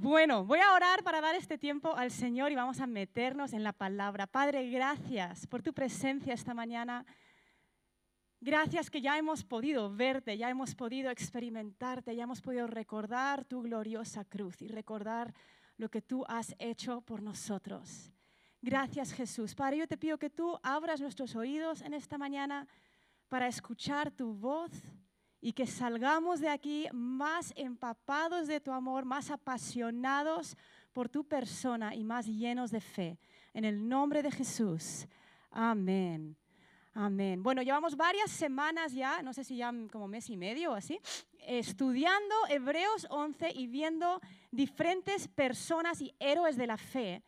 Bueno, voy a orar para dar este tiempo al Señor y vamos a meternos en la palabra. Padre, gracias por tu presencia esta mañana. Gracias que ya hemos podido verte, ya hemos podido experimentarte, ya hemos podido recordar tu gloriosa cruz y recordar lo que tú has hecho por nosotros. Gracias Jesús. Padre, yo te pido que tú abras nuestros oídos en esta mañana para escuchar tu voz y que salgamos de aquí más empapados de tu amor, más apasionados por tu persona y más llenos de fe. En el nombre de Jesús. Amén. Amén. Bueno, llevamos varias semanas ya, no sé si ya como mes y medio o así, estudiando Hebreos 11 y viendo diferentes personas y héroes de la fe.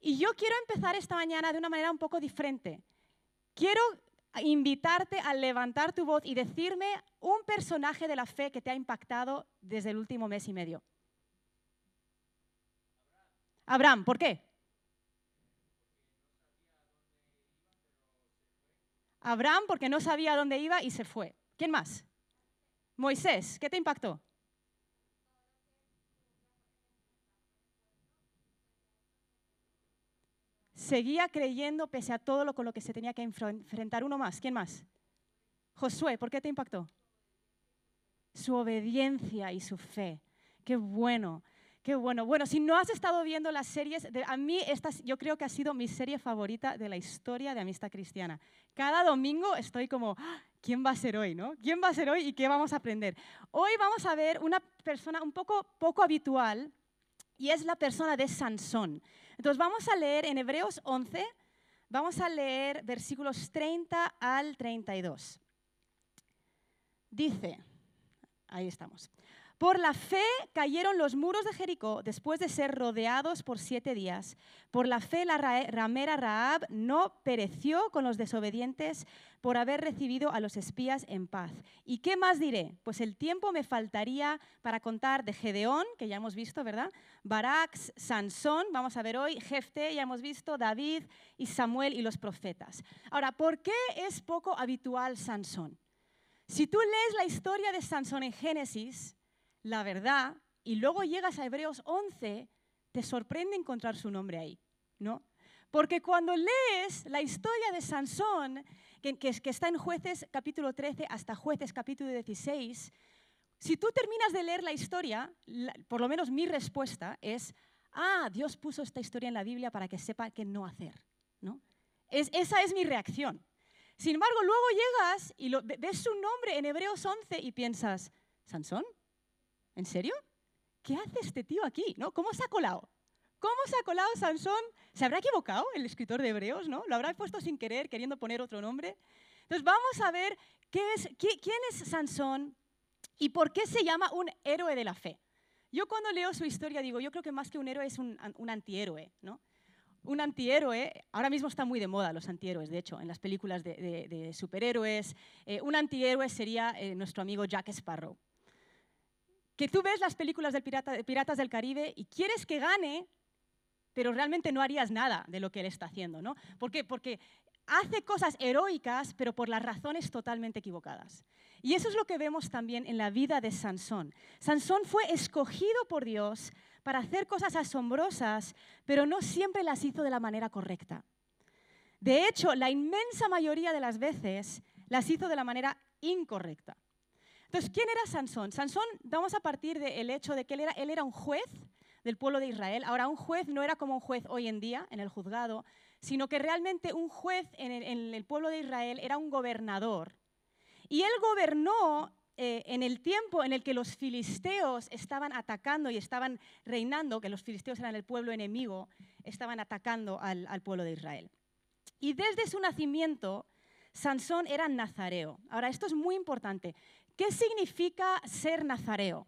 Y yo quiero empezar esta mañana de una manera un poco diferente. Quiero invitarte a levantar tu voz y decirme un personaje de la fe que te ha impactado desde el último mes y medio. Abraham, ¿por qué? Abraham porque no sabía dónde iba y se fue. ¿Quién más? Moisés, ¿qué te impactó? Seguía creyendo pese a todo lo con lo que se tenía que enfrentar. Uno más, ¿quién más? Josué, ¿por qué te impactó? Su obediencia y su fe. Qué bueno, qué bueno. Bueno, si no has estado viendo las series, a mí esta yo creo que ha sido mi serie favorita de la historia de Amistad Cristiana. Cada domingo estoy como, ah, ¿quién va a ser hoy? ¿no? ¿Quién va a ser hoy y qué vamos a aprender? Hoy vamos a ver una persona un poco, poco habitual y es la persona de Sansón. Entonces vamos a leer en Hebreos 11, vamos a leer versículos 30 al 32. Dice, ahí estamos. Por la fe cayeron los muros de Jericó después de ser rodeados por siete días. Por la fe la ramera Raab no pereció con los desobedientes por haber recibido a los espías en paz. ¿Y qué más diré? Pues el tiempo me faltaría para contar de Gedeón, que ya hemos visto, ¿verdad? Barak, Sansón, vamos a ver hoy, Jefte, ya hemos visto, David y Samuel y los profetas. Ahora, ¿por qué es poco habitual Sansón? Si tú lees la historia de Sansón en Génesis, la verdad y luego llegas a Hebreos 11, te sorprende encontrar su nombre ahí, ¿no? Porque cuando lees la historia de Sansón, que, que, está en jueces capítulo 13 hasta jueces capítulo 16, si tú terminas de leer la historia, por lo menos mi respuesta es, ah, Dios puso esta historia en la Biblia para que sepa qué no hacer, ¿no? Es, esa es mi reacción. Sin embargo, luego llegas y ves su nombre en Hebreos 11 y piensas, ¿Sansón? ¿En serio? ¿Qué hace este tío aquí? ¿No? ¿Cómo se ha colado? ¿Cómo se ha colado Sansón? ¿Se habrá equivocado el escritor de Hebreos? ¿no? ¿Lo habrá puesto sin querer, queriendo poner otro nombre? Entonces vamos a ver qué es, quién es Sansón y por qué se llama un héroe de la fe. Yo cuando leo su historia digo, yo creo que más que un héroe es un, antihéroe. ¿no? Un antihéroe, ahora mismo está muy de moda los antihéroes, de hecho, en las películas de, superhéroes. Eh, un antihéroe sería eh, nuestro amigo Jack Sparrow que tú ves las películas de Piratas del Caribe y quieres que gane, pero realmente no harías nada de lo que él está haciendo, ¿no? ¿Por qué? Porque hace cosas heroicas, pero por las razones totalmente equivocadas. Y eso es lo que vemos también en la vida de Sansón. Sansón fue escogido por Dios para hacer cosas asombrosas, pero no siempre las hizo de la manera correcta. De hecho, la inmensa mayoría de las veces las hizo de la manera incorrecta. Entonces, ¿quién era Sansón? Sansón, vamos a partir del hecho de que él era, él era un juez del pueblo de Israel. Ahora, un juez no era como un juez hoy en día en el juzgado, sino que realmente un juez en el, pueblo de Israel era un gobernador. Y él gobernó eh, en el tiempo en el que los filisteos estaban atacando y estaban reinando, que los filisteos eran el pueblo enemigo, estaban atacando al, al pueblo de Israel. Y desde su nacimiento, Sansón era nazareo. Ahora, esto es muy importante. ¿Qué significa ser nazareo?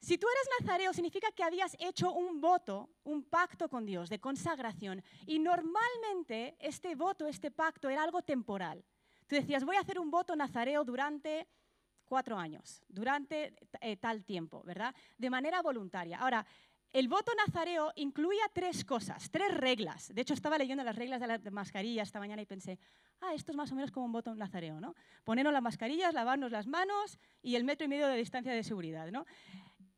Si tú eres nazareo, significa que habías hecho un voto, un pacto con Dios de consagración. Y normalmente este voto, este pacto era algo temporal. Tú decías, voy a hacer un voto nazareo durante cuatro años, durante eh, tal tiempo, ¿verdad? De manera voluntaria. Ahora, el voto nazareo incluía tres cosas, tres reglas. De hecho, estaba leyendo las reglas de la mascarilla esta mañana y pensé, ah, esto es más o menos como un voto nazareo, ¿no? Ponernos las mascarillas, lavarnos las manos y el metro y medio de distancia de seguridad, ¿no?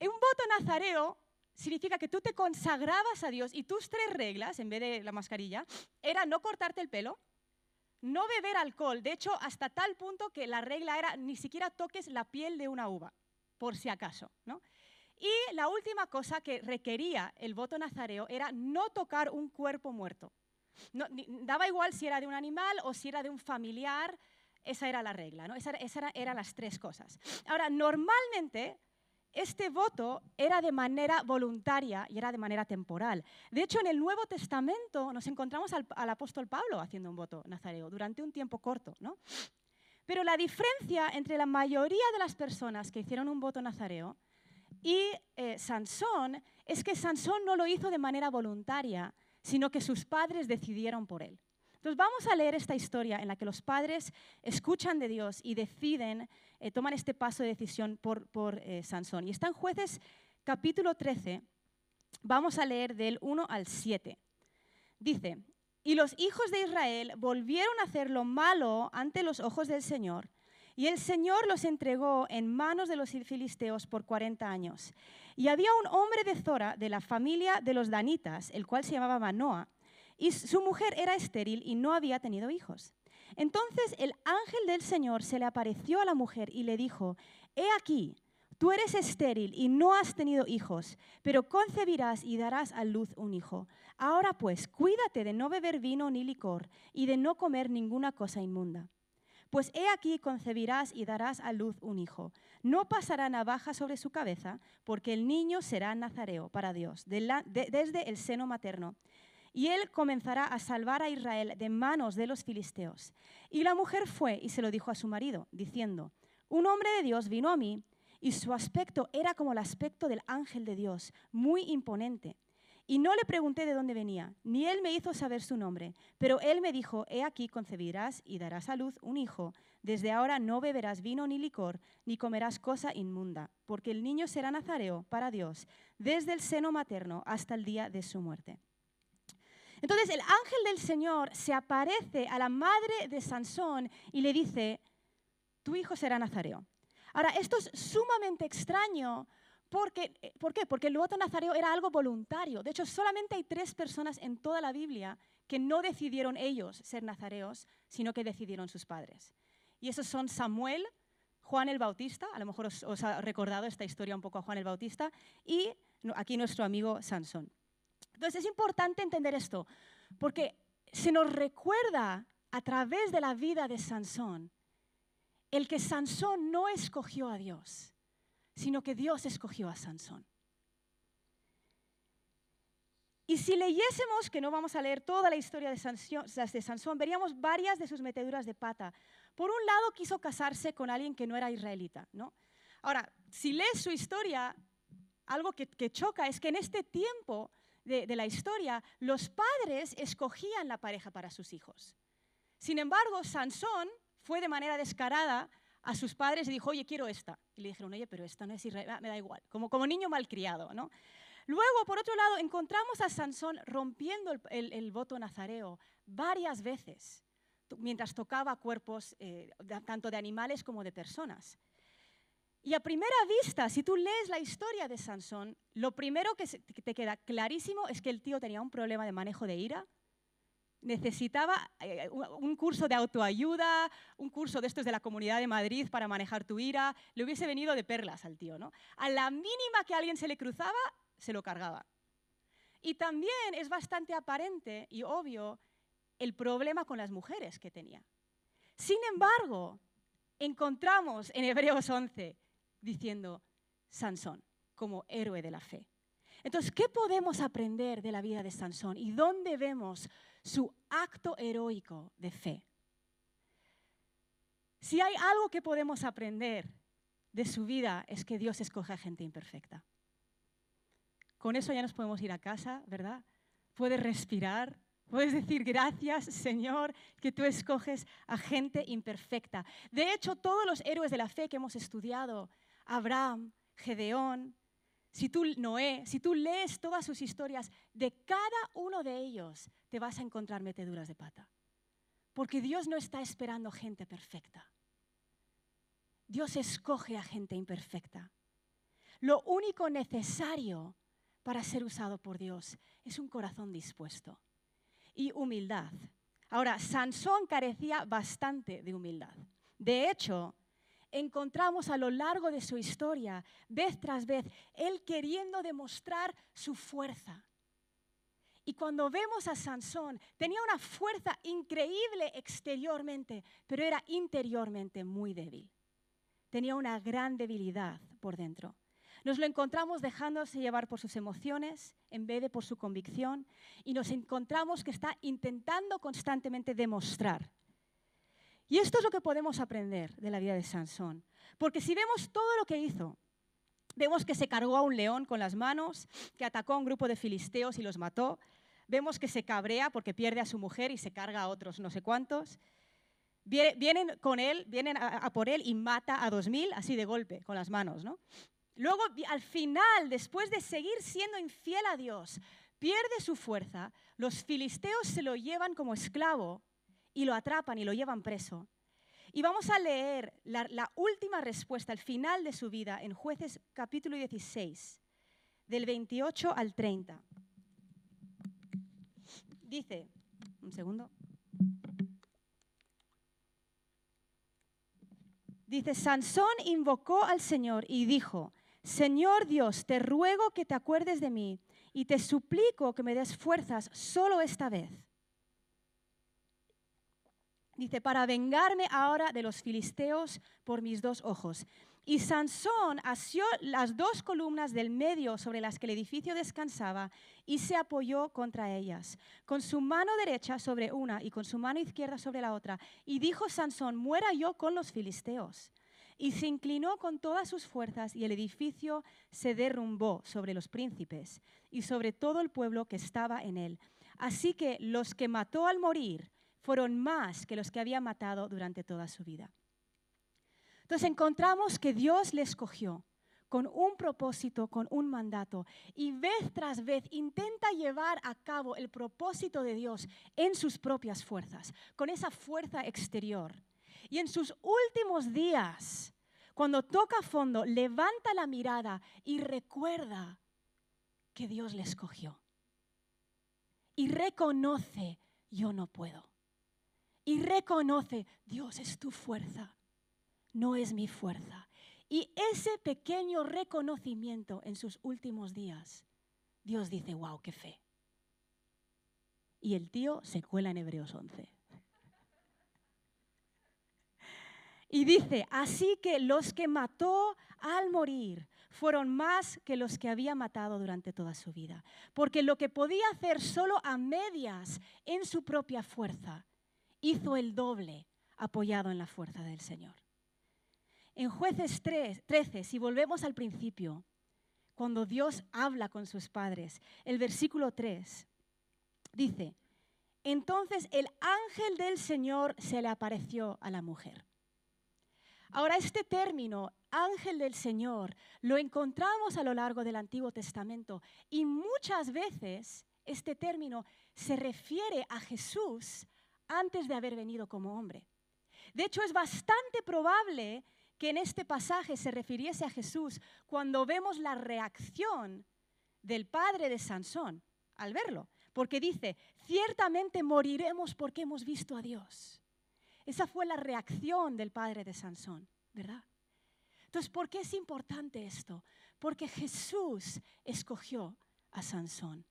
Un voto nazareo significa que tú te consagrabas a Dios y tus tres reglas, en vez de la mascarilla, era no cortarte el pelo, no beber alcohol. De hecho, hasta tal punto que la regla era ni siquiera toques la piel de una uva, por si acaso. ¿no? Y la última cosa que requería el voto nazareo era no tocar un cuerpo muerto. No, daba igual si era de un animal o si era de un familiar, esa era la regla, ¿no? Esas esa eran las tres cosas. Ahora, normalmente este voto era de manera voluntaria y era de manera temporal. De hecho, en el Nuevo Testamento nos encontramos al, apóstol Pablo haciendo un voto nazareo durante un tiempo corto. ¿no? Pero la diferencia entre la mayoría de las personas que hicieron un voto nazareo y eh, Sansón es que Sansón no lo hizo de manera voluntaria, sino que sus padres decidieron por él. Entonces vamos a leer esta historia en la que los padres escuchan de Dios y deciden, eh, toman este paso de decisión por, por eh, Sansón. Y está en jueces capítulo 13, vamos a leer del 1 al 7. Dice, y los hijos de Israel volvieron a hacer lo malo ante los ojos del Señor, y el Señor los entregó en manos de los filisteos por 40 años. Y había un hombre de Zora, de la familia de los Danitas, el cual se llamaba Manoah, y su mujer era estéril y no había tenido hijos. Entonces el ángel del Señor se le apareció a la mujer y le dijo, He aquí, tú eres estéril y no has tenido hijos, pero concebirás y darás a luz un hijo. Ahora pues, cuídate de no beber vino ni licor y de no comer ninguna cosa inmunda. Pues he aquí concebirás y darás a luz un hijo. No pasará navaja sobre su cabeza, porque el niño será nazareo para Dios, desde el seno materno y él comenzará a salvar a Israel de manos de los filisteos. Y la mujer fue y se lo dijo a su marido, diciendo, un hombre de Dios vino a mí y su aspecto era como el aspecto del ángel de Dios, muy imponente. Y no le pregunté de dónde venía, ni él me hizo saber su nombre, pero él me dijo, he aquí concebirás y darás a luz un hijo. Desde ahora no beberás vino ni licor, ni comerás cosa inmunda, porque el niño será nazareo para Dios, desde el seno materno hasta el día de su muerte. Entonces el ángel del Señor se aparece a la madre de Sansón y le dice, tu hijo será nazareo. Ahora, esto es sumamente extraño. Porque, eh, ¿Por qué? Porque el voto nazareo era algo voluntario. De hecho, solamente hay tres personas en toda la Biblia que no decidieron ellos ser nazareos, sino que decidieron sus padres. Y esos son Samuel, Juan el Bautista, a lo mejor os, os ha recordado esta historia un poco a Juan el Bautista, y aquí nuestro amigo Sansón. Entonces es importante entender esto, porque se nos recuerda a través de la vida de Sansón el que Sansón no escogió a Dios, sino que Dios escogió a Sansón. Y si leyésemos, que no vamos a leer toda la historia de Sansón, veríamos varias de sus meteduras de pata. Por un lado, quiso casarse con alguien que no era israelita. ¿no? Ahora, si lees su historia, algo que choca es que en este tiempo de, la historia, los padres escogían la pareja para sus hijos. Sin embargo, Sansón fue de manera descarada a sus padres y dijo, oye, quiero esta. Y le dijeron, oye, pero esta no es Israel, ah, me da igual, como, como niño malcriado. ¿no? Luego, por otro lado, encontramos a Sansón rompiendo el, voto nazareo varias veces, mientras tocaba cuerpos eh, tanto de animales como de personas. Y a primera vista, si tú lees la historia de Sansón, lo primero que te queda clarísimo es que el tío tenía un problema de manejo de ira, necesitaba eh, un curso de autoayuda, un curso de estos de la Comunidad de Madrid para manejar tu ira, le hubiese venido de perlas al tío, ¿no? A la mínima que alguien se le cruzaba, se lo cargaba. Y también es bastante aparente y obvio el problema con las mujeres que tenía. Sin embargo, encontramos en Hebreos 11 diciendo Sansón como héroe de la fe. Entonces, ¿qué podemos aprender de la vida de Sansón y dónde vemos su acto heroico de fe? Si hay algo que podemos aprender de su vida es que Dios escoge a gente imperfecta. Con eso ya nos podemos ir a casa, ¿verdad? Puedes respirar, puedes decir gracias Señor que tú escoges a gente imperfecta. De hecho, todos los héroes de la fe que hemos estudiado Abraham, Gedeón, si tú, Noé, si tú lees todas sus historias, de cada uno de ellos te vas a encontrar meteduras de pata. Porque Dios no está esperando gente perfecta. Dios escoge a gente imperfecta. Lo único necesario para ser usado por Dios es un corazón dispuesto y humildad. Ahora, Sansón carecía bastante de humildad. De hecho, encontramos a lo largo de su historia, vez tras vez, él queriendo demostrar su fuerza. Y cuando vemos a Sansón, tenía una fuerza increíble exteriormente, pero era interiormente muy débil. Tenía una gran debilidad por dentro. Nos lo encontramos dejándose llevar por sus emociones en vez de por su convicción y nos encontramos que está intentando constantemente demostrar. Y esto es lo que podemos aprender de la vida de Sansón. Porque si vemos todo lo que hizo, vemos que se cargó a un león con las manos, que atacó a un grupo de filisteos y los mató. Vemos que se cabrea porque pierde a su mujer y se carga a otros no sé cuántos. Vienen con él, vienen a, por él y mata a dos mil así de golpe, con las manos, ¿no? Luego, al final, después de seguir siendo infiel a Dios, pierde su fuerza, los filisteos se lo llevan como esclavo y lo atrapan y lo llevan preso. Y vamos a leer la, última respuesta, al final de su vida, en jueces capítulo 16, del 28 al 30. Dice, un segundo. Dice, Sansón invocó al Señor y dijo, Señor Dios, te ruego que te acuerdes de mí y te suplico que me des fuerzas solo esta vez. Dice, para vengarme ahora de los filisteos por mis dos ojos. Y Sansón asió las dos columnas del medio sobre las que el edificio descansaba y se apoyó contra ellas, con su mano derecha sobre una y con su mano izquierda sobre la otra. Y dijo Sansón, muera yo con los filisteos y se inclinó con todas sus fuerzas y el edificio se derrumbó sobre los príncipes y sobre todo el pueblo que estaba en él. Así que los que mató al morir fueron más que los que había matado durante toda su vida. Entonces encontramos que Dios le escogió con un propósito, con un mandato, y vez tras vez intenta llevar a cabo el propósito de Dios en sus propias fuerzas, con esa fuerza exterior. Y en sus últimos días, cuando toca fondo, levanta la mirada y recuerda que Dios le escogió. Y reconoce, yo no puedo. Y reconoce, Dios es tu fuerza, no es mi fuerza. Y ese pequeño reconocimiento en sus últimos días, Dios dice, wow, qué fe. Y el tío se cuela en Hebreos 11. Y dice, así que los que mató al morir fueron más que los que había matado durante toda su vida. Porque lo que podía hacer solo a medias en su propia fuerza, hizo el doble apoyado en la fuerza del Señor. En jueces 3, 13, si volvemos al principio, cuando Dios habla con sus padres, el versículo 3 dice, entonces el ángel del Señor se le apareció a la mujer Ahora, este término, ángel del Señor, lo encontramos a lo largo del Antiguo Testamento y muchas veces este término se refiere a Jesús antes de haber venido como hombre. De hecho, es bastante probable que en este pasaje se refiriese a Jesús cuando vemos la reacción del padre de Sansón al verlo, porque dice, ciertamente moriremos porque hemos visto a Dios. Esa fue la reacción del padre de Sansón, ¿verdad? Entonces, ¿por qué es importante esto? Porque Jesús escogió a Sansón.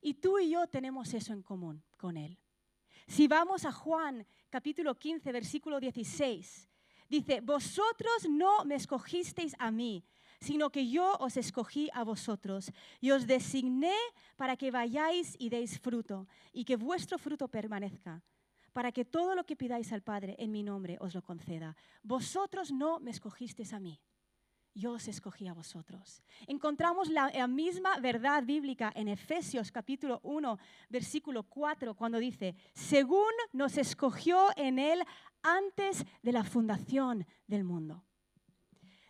Y tú y yo tenemos eso en común con él. Si vamos a Juan capítulo 15, versículo 16, dice, vosotros no me escogisteis a mí, sino que yo os escogí a vosotros y os designé para que vayáis y deis fruto y que vuestro fruto permanezca para que todo lo que pidáis al Padre en mi nombre os lo conceda. Vosotros no me escogisteis a mí, yo os escogí a vosotros. Encontramos la, misma verdad bíblica en Efesios capítulo 1, versículo 4, cuando dice, según nos escogió en Él antes de la fundación del mundo.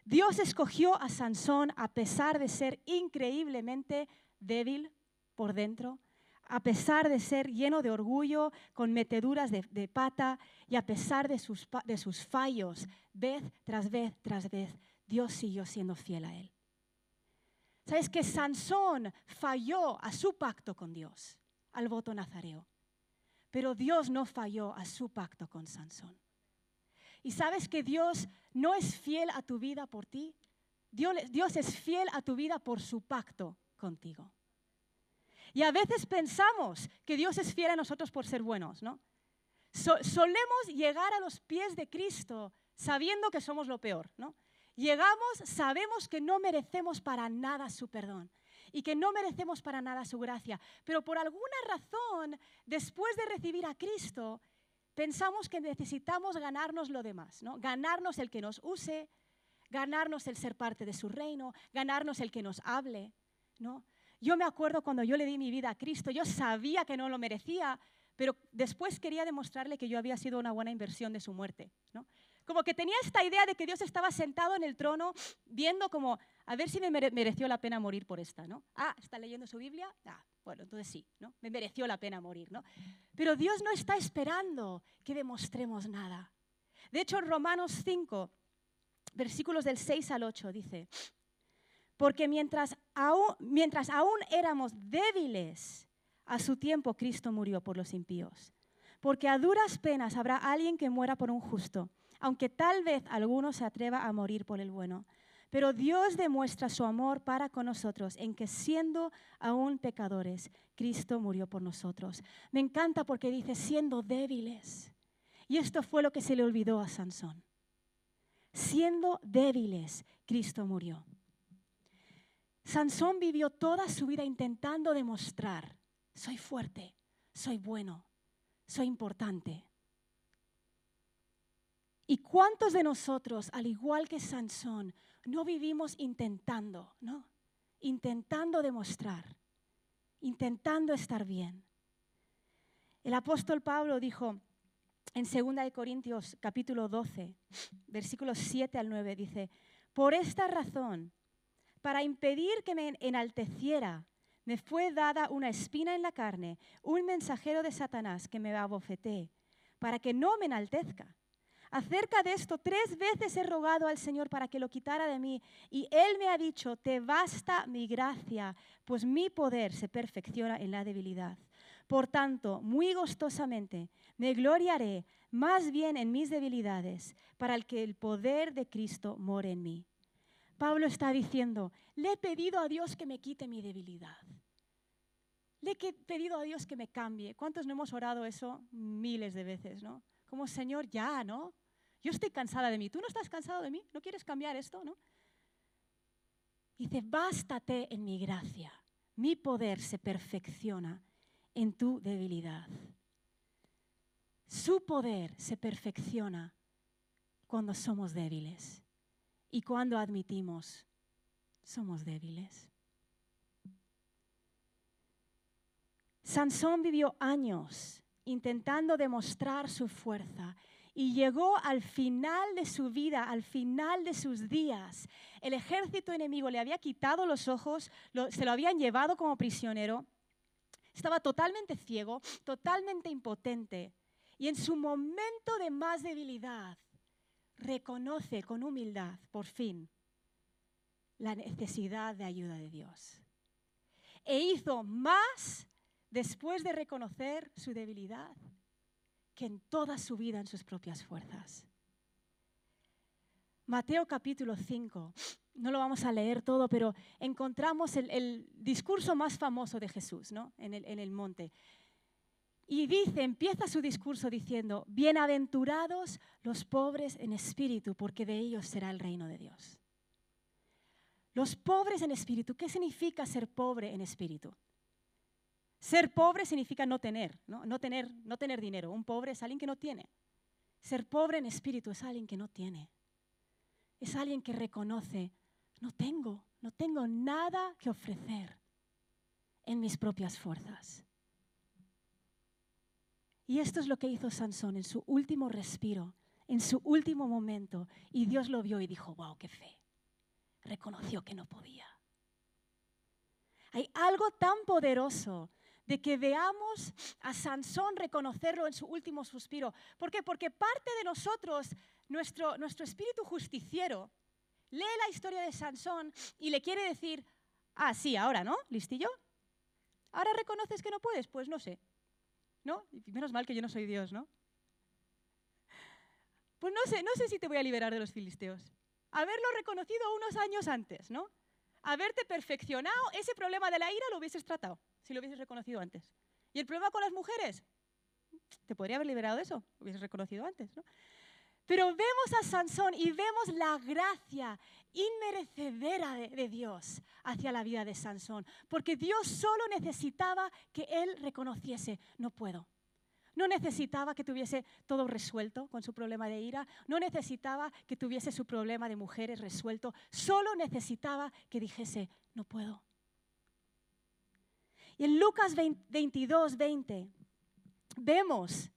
Dios escogió a Sansón a pesar de ser increíblemente débil por dentro, a pesar de ser lleno de orgullo, con meteduras de, pata y a pesar de sus, de sus fallos, vez tras vez tras vez, Dios siguió siendo fiel a él. Sabes que Sansón falló a su pacto con Dios, al voto nazareo. Pero Dios no falló a su pacto con Sansón. Y sabes que Dios no es fiel a tu vida por ti. Dios, Dios es fiel a tu vida por su pacto contigo. Y a veces pensamos que Dios es fiel a nosotros por ser buenos, ¿no? solemos llegar a los pies de Cristo sabiendo que somos lo peor, ¿no? Llegamos, sabemos que no merecemos para nada su perdón y que no merecemos para nada su gracia, pero por alguna razón, después de recibir a Cristo, pensamos que necesitamos ganarnos lo demás, ¿no? Ganarnos el que nos use, ganarnos el ser parte de su reino, ganarnos el que nos hable, ¿no? Yo me acuerdo cuando yo le di mi vida a Cristo, yo sabía que no lo merecía, pero después quería demostrarle que yo había sido una buena inversión de su muerte, ¿no? Como que tenía esta idea de que Dios estaba sentado en el trono viendo como, a ver si me mereció la pena morir por esta, ¿no? Ah, ¿está leyendo su Biblia? Ah, bueno, entonces sí, ¿no? Me mereció la pena morir, ¿no? Pero Dios no está esperando que demostremos nada. De hecho, en Romanos 5, versículos del 6 al 8, dice, porque mientras aún, mientras aún éramos débiles, a su tiempo Cristo murió por los impíos. Porque a duras penas habrá alguien que muera por un justo aunque tal vez alguno se atreva a morir por el bueno. Pero Dios demuestra su amor para con nosotros en que siendo aún pecadores, Cristo murió por nosotros. Me encanta porque dice siendo débiles. Y esto fue lo que se le olvidó a Sansón. Siendo débiles, Cristo murió. Sansón vivió toda su vida intentando demostrar, soy fuerte, soy bueno, soy importante. ¿Y cuántos de nosotros, al igual que Sansón, no vivimos intentando, ¿no? Intentando demostrar, intentando estar bien. El apóstol Pablo dijo en 2 Corintios capítulo 12, versículos 7 al 9, dice, por esta razón, para impedir que me enalteciera, me fue dada una espina en la carne, un mensajero de Satanás que me abofetee, para que no me enaltezca. Acerca de esto, tres veces he rogado al Señor para que lo quitara de mí. Y Él me ha dicho, te basta mi gracia, pues mi poder se perfecciona en la debilidad. Por tanto, muy gustosamente me gloriaré más bien en mis debilidades, para que el poder de Cristo more en mí. Pablo está diciendo, le he pedido a Dios que me quite mi debilidad. Le he pedido a Dios que me cambie. ¿Cuántos no hemos orado eso miles de veces, no? Como Señor, ya, ¿no? Yo estoy cansada de mí. ¿Tú no estás cansado de mí? ¿No quieres cambiar esto? ¿No? Dice, bástate en mi gracia. Mi poder se perfecciona en tu debilidad. Su poder se perfecciona cuando somos débiles y cuando admitimos somos débiles. Sansón vivió años intentando demostrar su fuerza y llegó al final de su vida, al final de sus días. El ejército enemigo le había quitado los ojos, se lo habían llevado como prisionero. Estaba totalmente ciego, totalmente impotente. Y en su momento de más debilidad, reconoce con humildad, por fin, la necesidad de ayuda de Dios. E hizo más después de reconocer su debilidad que en toda su vida en sus propias fuerzas. Mateo capítulo 5, no lo vamos a leer todo, pero encontramos el, discurso más famoso de Jesús ¿no? en, el, en el monte. Y dice, empieza su discurso diciendo, bienaventurados los pobres en espíritu, porque de ellos será el reino de Dios. Los pobres en espíritu, ¿qué significa ser pobre en espíritu? Ser pobre significa no tener, ¿no? tener, no tener dinero. Un pobre es alguien que no tiene. Ser pobre en espíritu es alguien que no tiene. Es alguien que reconoce, no tengo, no tengo nada que ofrecer en mis propias fuerzas. Y esto es lo que hizo Sansón en su último respiro, en su último momento. Y Dios lo vio y dijo, wow, qué fe. Reconoció que no podía. Hay algo tan poderoso de que veamos a Sansón reconocerlo en su último suspiro. ¿Por qué? Porque parte de nosotros, nuestro, nuestro espíritu justiciero, lee la historia de Sansón y le quiere decir, Ah, sí, ahora, ¿no? ¿Listillo? ¿Ahora reconoces que no puedes? Pues no sé. ¿No? Y menos mal que yo no soy Dios, ¿no? Pues no sé, no sé si te voy a liberar de los filisteos. Haberlo reconocido unos años antes, ¿no? Haberte perfeccionado, ese problema de la ira lo hubieses tratado, si lo hubieses reconocido antes. ¿Y el problema con las mujeres? Te podría haber liberado de eso, lo hubieses reconocido antes, ¿no? Pero vemos a Sansón y vemos la gracia inmerecedera de, Dios hacia la vida de Sansón, porque Dios solo necesitaba que él reconociese, no puedo. No necesitaba que tuviese todo resuelto con su problema de ira, no necesitaba que tuviese su problema de mujeres resuelto, solo necesitaba que dijese, no puedo. En Lucas 22, 20, vemos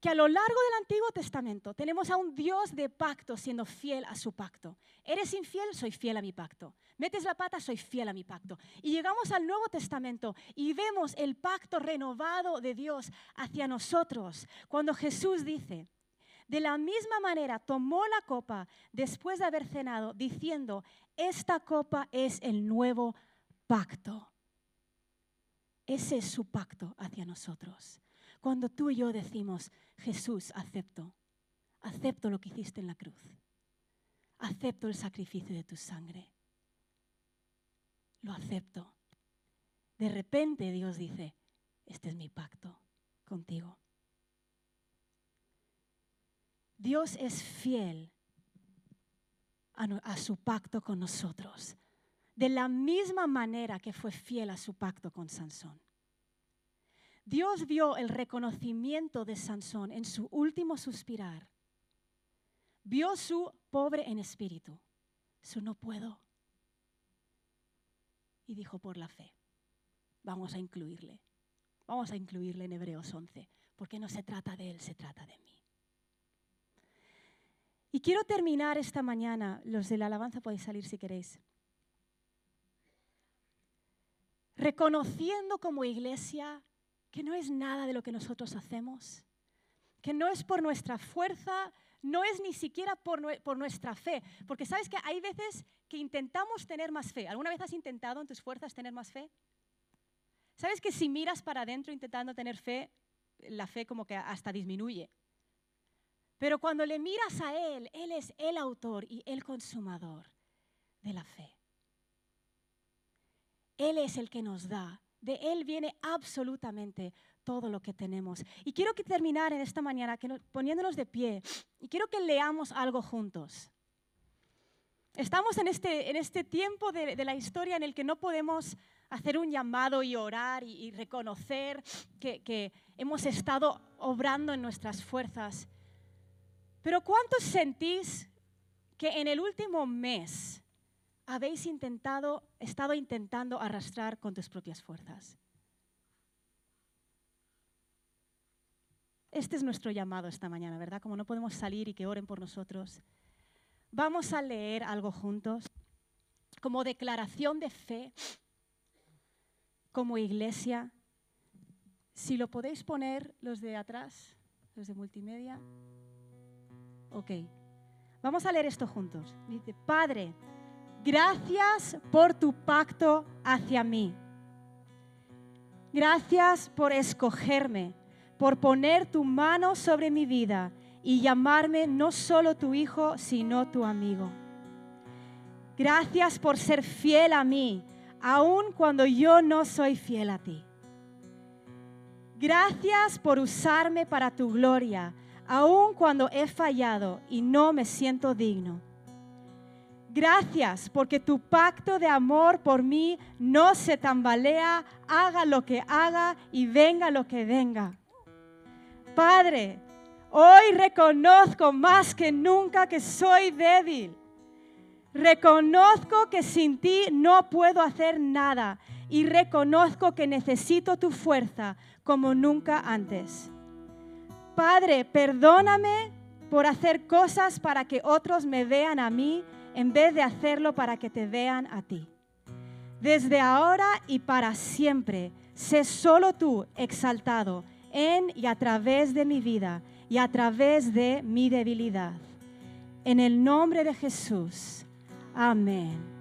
que a lo largo del Antiguo Testamento tenemos a un Dios de pacto siendo fiel a su pacto. Eres infiel, soy fiel a mi pacto. Metes la pata, soy fiel a mi pacto. Y llegamos al Nuevo Testamento y vemos el pacto renovado de Dios hacia nosotros. Cuando Jesús dice, de la misma manera tomó la copa después de haber cenado, diciendo, esta copa es el nuevo pacto. Ese es su pacto hacia nosotros. Cuando tú y yo decimos, Jesús, acepto, acepto lo que hiciste en la cruz, acepto el sacrificio de tu sangre, lo acepto. De repente Dios dice, este es mi pacto contigo. Dios es fiel a, su pacto con nosotros, de la misma manera que fue fiel a su pacto con Sansón. Dios vio el reconocimiento de Sansón en su último suspirar. Vio su pobre en espíritu, su no puedo. Y dijo por la fe, vamos a incluirle. Vamos a incluirle en Hebreos 11, porque no se trata de él, se trata de mí. Y quiero terminar esta mañana, los de la alabanza podéis salir si queréis, reconociendo como iglesia que no es nada de lo que nosotros hacemos, que no es por nuestra fuerza, no es ni siquiera por, nuestra fe, porque sabes que hay veces que intentamos tener más fe. ¿Alguna vez has intentado en tus fuerzas tener más fe? ¿Sabes que si miras para adentro intentando tener fe, la fe como que hasta disminuye? Pero cuando le miras a Él, Él es el autor y el consumador de la fe. Él es el que nos da de Él viene absolutamente todo lo que tenemos. Y quiero que terminar en esta mañana poniéndonos de pie y quiero que leamos algo juntos. Estamos en este, en este tiempo de, la historia en el que no podemos hacer un llamado y orar y, reconocer que, que hemos estado obrando en nuestras fuerzas. Pero ¿cuántos sentís que en el último mes habéis intentado, estado intentando arrastrar con tus propias fuerzas. Este es nuestro llamado esta mañana, ¿verdad? Como no podemos salir y que oren por nosotros. Vamos a leer algo juntos como declaración de fe, como iglesia. Si lo podéis poner los de atrás, los de multimedia. Ok. Vamos a leer esto juntos. Dice, Padre, Gracias por tu pacto hacia mí. Gracias por escogerme, por poner tu mano sobre mi vida y llamarme no solo tu hijo, sino tu amigo. Gracias por ser fiel a mí, aun cuando yo no soy fiel a ti. Gracias por usarme para tu gloria, aun cuando he fallado y no me siento digno. Gracias porque tu pacto de amor por mí no se tambalea, haga lo que haga y venga lo que venga. Padre, hoy reconozco más que nunca que soy débil. Reconozco que sin ti no puedo hacer nada y reconozco que necesito tu fuerza como nunca antes. Padre, perdóname por hacer cosas para que otros me vean a mí en vez de hacerlo para que te vean a ti. Desde ahora y para siempre, sé solo tú exaltado en y a través de mi vida y a través de mi debilidad. En el nombre de Jesús. Amén.